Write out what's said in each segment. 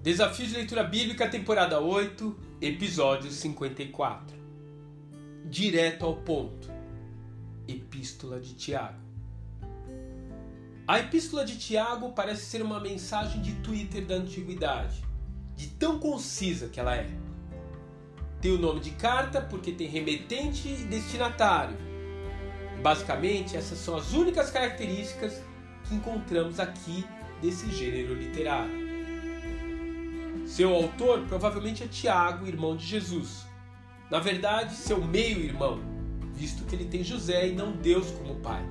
Desafio de Leitura Bíblica, temporada 8, episódio 54. Direto ao ponto. Epístola de Tiago. A Epístola de Tiago parece ser uma mensagem de Twitter da antiguidade, de tão concisa que ela é. Tem o nome de carta porque tem remetente e destinatário. Basicamente, essas são as únicas características que encontramos aqui desse gênero literário. Seu autor provavelmente é Tiago, irmão de Jesus. Na verdade, seu meio-irmão, visto que ele tem José e não Deus como pai.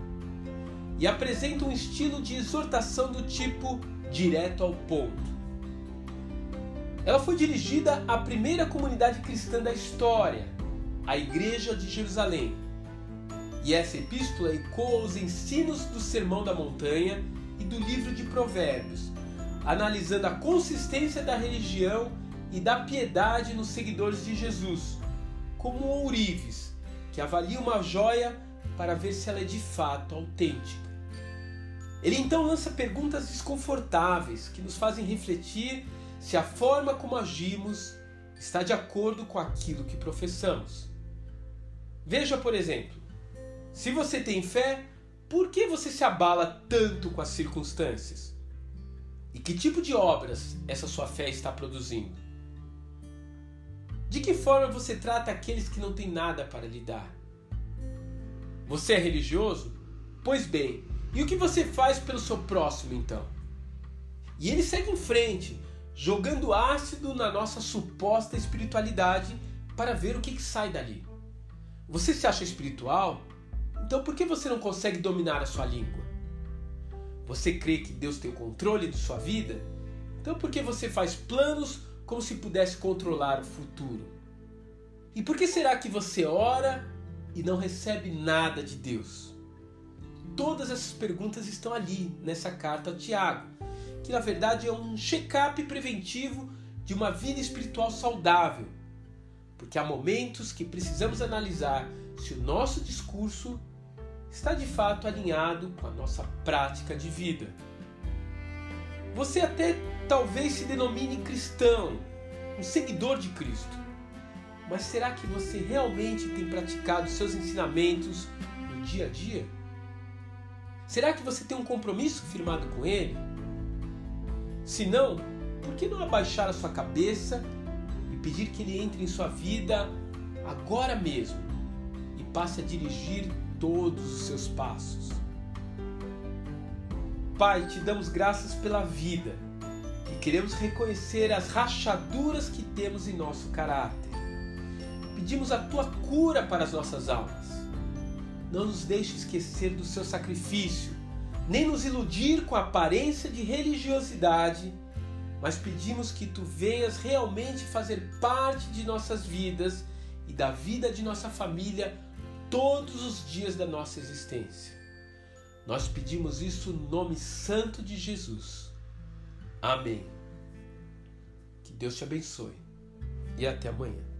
E apresenta um estilo de exortação do tipo direto ao ponto. Ela foi dirigida à primeira comunidade cristã da história, a Igreja de Jerusalém. E essa epístola ecoa os ensinos do Sermão da Montanha e do livro de Provérbios, analisando a consistência da religião e da piedade nos seguidores de Jesus, como um ourives que avalia uma joia para ver se ela é de fato autêntica. Ele então lança perguntas desconfortáveis que nos fazem refletir se a forma como agimos está de acordo com aquilo que professamos. Veja, por exemplo, se você tem fé, por que você se abala tanto com as circunstâncias? E que tipo de obras essa sua fé está produzindo? De que forma você trata aqueles que não têm nada para lhe dar? Você é religioso? Pois bem, e o que você faz pelo seu próximo então? E ele segue em frente, jogando ácido na nossa suposta espiritualidade para ver o que, que sai dali. Você se acha espiritual? Então por que você não consegue dominar a sua língua? Você crê que Deus tem o controle de sua vida? Então por que você faz planos como se pudesse controlar o futuro? E por que será que você ora e não recebe nada de Deus? Todas essas perguntas estão ali nessa carta a Tiago, que na verdade é um check-up preventivo de uma vida espiritual saudável. Porque há momentos que precisamos analisar se o nosso discurso está de fato alinhado com a nossa prática de vida. Você até talvez se denomine cristão, um seguidor de Cristo. Mas será que você realmente tem praticado seus ensinamentos no dia a dia? Será que você tem um compromisso firmado com Ele? Se não, por que não abaixar a sua cabeça e pedir que Ele entre em sua vida agora mesmo e passe a dirigir todos os seus passos. Pai, te damos graças pela vida e queremos reconhecer as rachaduras que temos em nosso caráter. Pedimos a tua cura para as nossas almas. Não nos deixe esquecer do seu sacrifício, nem nos iludir com a aparência de religiosidade, mas pedimos que tu venhas realmente fazer parte de nossas vidas e da vida de nossa família todos os dias da nossa existência. Nós pedimos isso no nome santo de Jesus. Amém. Que Deus te abençoe e até amanhã.